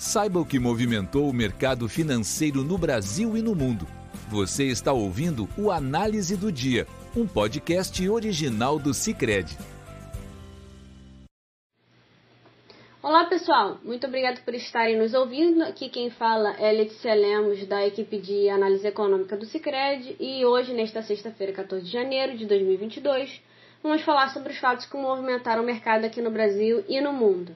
Saiba o que movimentou o mercado financeiro no Brasil e no mundo. Você está ouvindo o Análise do Dia, um podcast original do Cicred. Olá pessoal, muito obrigado por estarem nos ouvindo. Aqui quem fala é Letícia Lemos, da equipe de análise econômica do Cicred, e hoje, nesta sexta-feira, 14 de janeiro de 2022, vamos falar sobre os fatos que movimentaram o mercado aqui no Brasil e no mundo.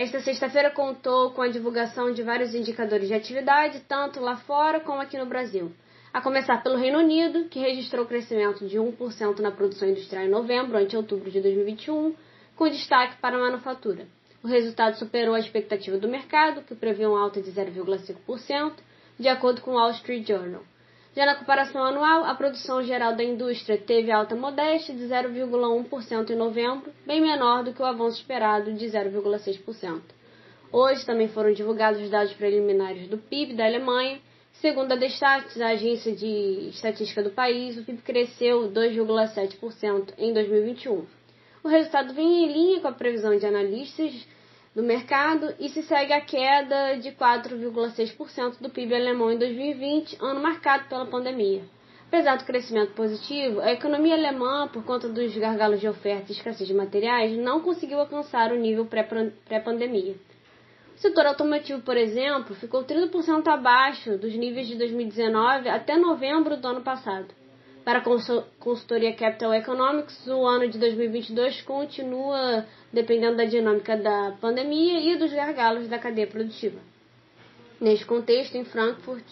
Esta sexta-feira contou com a divulgação de vários indicadores de atividade, tanto lá fora como aqui no Brasil. A começar pelo Reino Unido, que registrou crescimento de 1% na produção industrial em novembro ante outubro de 2021, com destaque para a manufatura. O resultado superou a expectativa do mercado, que previa uma alta de 0,5%, de acordo com o Wall Street Journal. Já na comparação anual, a produção geral da indústria teve alta modesta de 0,1% em novembro, bem menor do que o avanço esperado de 0,6%. Hoje também foram divulgados os dados preliminares do PIB da Alemanha. Segundo a Destatis, a agência de estatística do país, o PIB cresceu 2,7% em 2021. O resultado vem em linha com a previsão de analistas do mercado e se segue a queda de 4,6% do PIB alemão em 2020, ano marcado pela pandemia. Apesar do crescimento positivo, a economia alemã, por conta dos gargalos de oferta e escassez de materiais, não conseguiu alcançar o nível pré-pandemia. O setor automotivo, por exemplo, ficou 30% abaixo dos níveis de 2019 até novembro do ano passado. Para a consultoria Capital Economics, o ano de 2022 continua dependendo da dinâmica da pandemia e dos gargalos da cadeia produtiva. Neste contexto, em Frankfurt,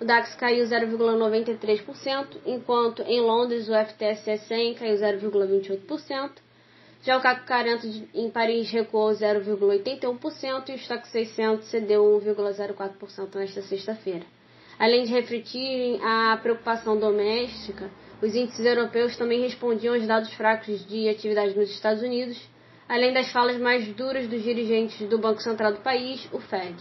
o DAX caiu 0,93%, enquanto em Londres o FTSE 100 caiu 0,28%. Já o CAC 40 em Paris recuou 0,81% e o Stock 600 cedeu 1,04% nesta sexta-feira. Além de refletirem a preocupação doméstica, os índices europeus também respondiam aos dados fracos de atividade nos Estados Unidos, além das falas mais duras dos dirigentes do Banco Central do país, o Fed.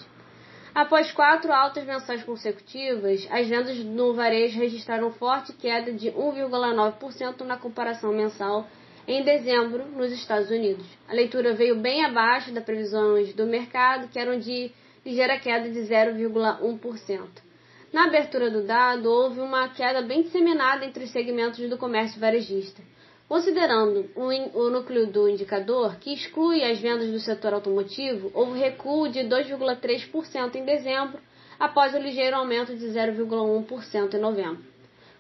Após quatro altas mensais consecutivas, as vendas no varejo registraram forte queda de 1,9% na comparação mensal em dezembro nos Estados Unidos. A leitura veio bem abaixo das previsões do mercado, que eram de ligeira queda de 0,1%. Na abertura do dado, houve uma queda bem disseminada entre os segmentos do comércio varejista. Considerando o núcleo do indicador, que exclui as vendas do setor automotivo, houve recuo de 2,3% em dezembro, após o ligeiro aumento de 0,1% em novembro.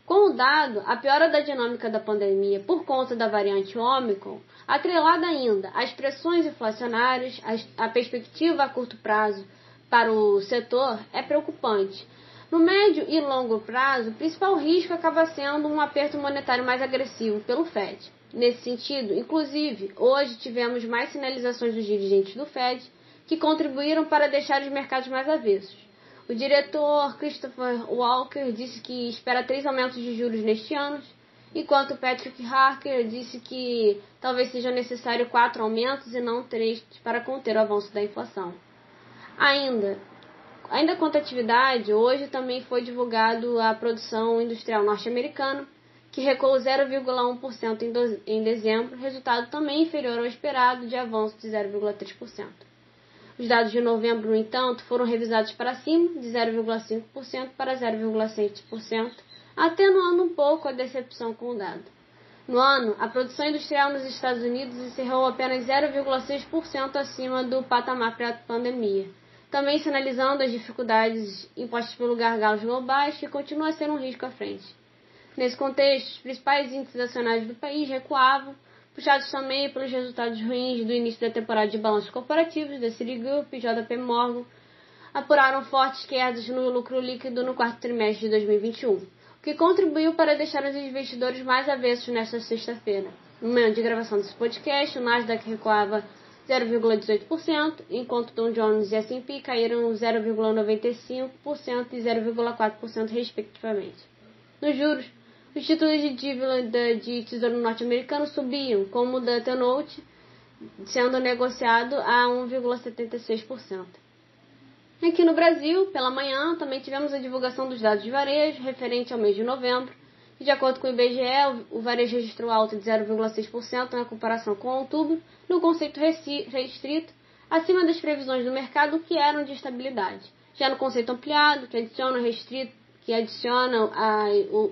Com o dado, a piora da dinâmica da pandemia por conta da variante Ômicron, atrelada ainda às pressões inflacionárias, a perspectiva a curto prazo para o setor é preocupante, no médio e longo prazo, o principal risco acaba sendo um aperto monetário mais agressivo pelo Fed. Nesse sentido, inclusive, hoje tivemos mais sinalizações dos dirigentes do Fed que contribuíram para deixar os mercados mais avessos. O diretor Christopher Walker disse que espera três aumentos de juros neste ano, enquanto Patrick Harker disse que talvez seja necessário quatro aumentos e não três para conter o avanço da inflação. Ainda, Ainda quanto à atividade, hoje também foi divulgado a produção industrial norte-americana, que recuou 0,1% em dezembro, resultado também inferior ao esperado de avanço de 0,3%. Os dados de novembro, no entanto, foram revisados para cima, de 0,5% para 0,6%, atenuando um pouco a decepção com o dado. No ano, a produção industrial nos Estados Unidos encerrou apenas 0,6% acima do patamar pré-pandemia também sinalizando as dificuldades impostas pelo gargalos globais, que continua a ser um risco à frente. Nesse contexto, os principais índices acionários do país recuavam, puxados também pelos resultados ruins do início da temporada de balanços corporativos da Citigroup e JP Morgan, apuraram fortes quedas no lucro líquido no quarto trimestre de 2021, o que contribuiu para deixar os investidores mais avessos nesta sexta-feira. No momento de gravação desse podcast, o Nasdaq recuava 0,18%, enquanto Dow Jones e S&P caíram 0,95% e 0,4% respectivamente. Nos juros, os títulos de dívida de tesouro norte-americano subiam, como o da T-Note, sendo negociado a 1,76%. Aqui no Brasil, pela manhã, também tivemos a divulgação dos dados de varejo referente ao mês de novembro, de acordo com o IBGE, o varejo registrou alta de 0,6% na comparação com outubro. No conceito restrito, acima das previsões do mercado que eram de estabilidade. Já no conceito ampliado, que adiciona, restrito, que adiciona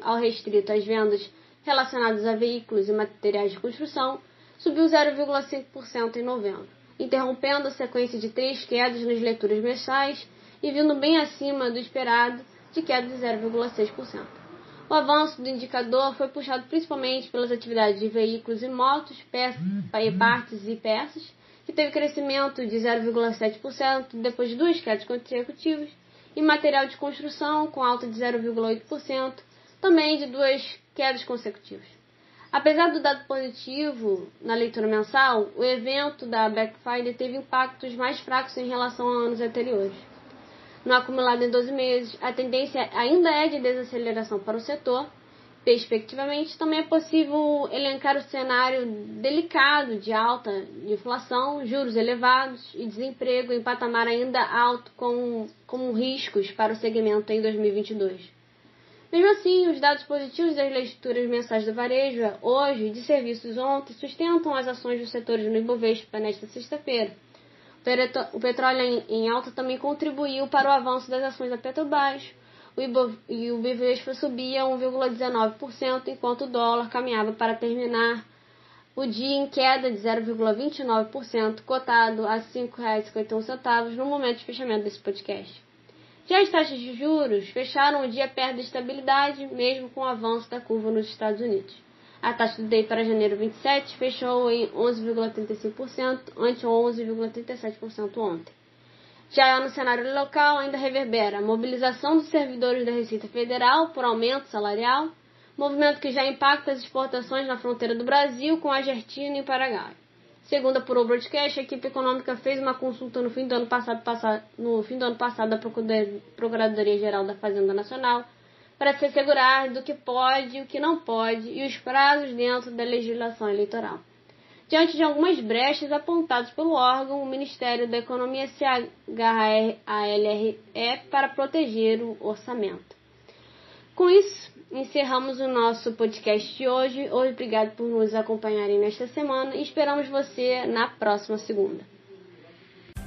ao restrito as vendas relacionadas a veículos e materiais de construção, subiu 0,5% em novembro, interrompendo a sequência de três quedas nas leituras mensais e vindo bem acima do esperado de queda de 0,6%. O avanço do indicador foi puxado principalmente pelas atividades de veículos e motos, peças, partes e peças, que teve crescimento de 0,7% depois de duas quedas consecutivas, e material de construção, com alta de 0,8%, também de duas quedas consecutivas. Apesar do dado positivo na leitura mensal, o evento da Black Friday teve impactos mais fracos em relação a anos anteriores. No acumulado em 12 meses, a tendência ainda é de desaceleração para o setor. Perspectivamente, também é possível elencar o cenário delicado de alta inflação, juros elevados e desemprego em patamar ainda alto com, com riscos para o segmento em 2022. Mesmo assim, os dados positivos das leituras mensais do varejo hoje e de serviços ontem sustentam as ações dos setores no Ibovespa nesta sexta-feira. O petróleo em alta também contribuiu para o avanço das ações da Petrobras. E o Ibovespa subia 1,19%, enquanto o dólar caminhava para terminar o dia em queda de 0,29%, cotado a R$ 5,51 no momento de fechamento desse podcast. Já as taxas de juros fecharam o dia perto da estabilidade, mesmo com o avanço da curva nos Estados Unidos. A taxa do DI para janeiro 27 fechou em 11,35%, ante 11,37% ontem. Já no cenário local, ainda reverbera a mobilização dos servidores da Receita Federal por aumento salarial, movimento que já impacta as exportações na fronteira do Brasil com a Argentina e Paraguai. Segundo a Puro Broadcast, a equipe econômica fez uma consulta no fim do ano passado, no fim do ano passado da Procuradoria-Geral da Fazenda Nacional para se assegurar do que pode e o que não pode e os prazos dentro da legislação eleitoral. Diante de algumas brechas apontadas pelo órgão, o Ministério da Economia se agarra à LRE para proteger o orçamento. Com isso, encerramos o nosso podcast de hoje. Obrigado por nos acompanharem nesta semana e esperamos você na próxima segunda.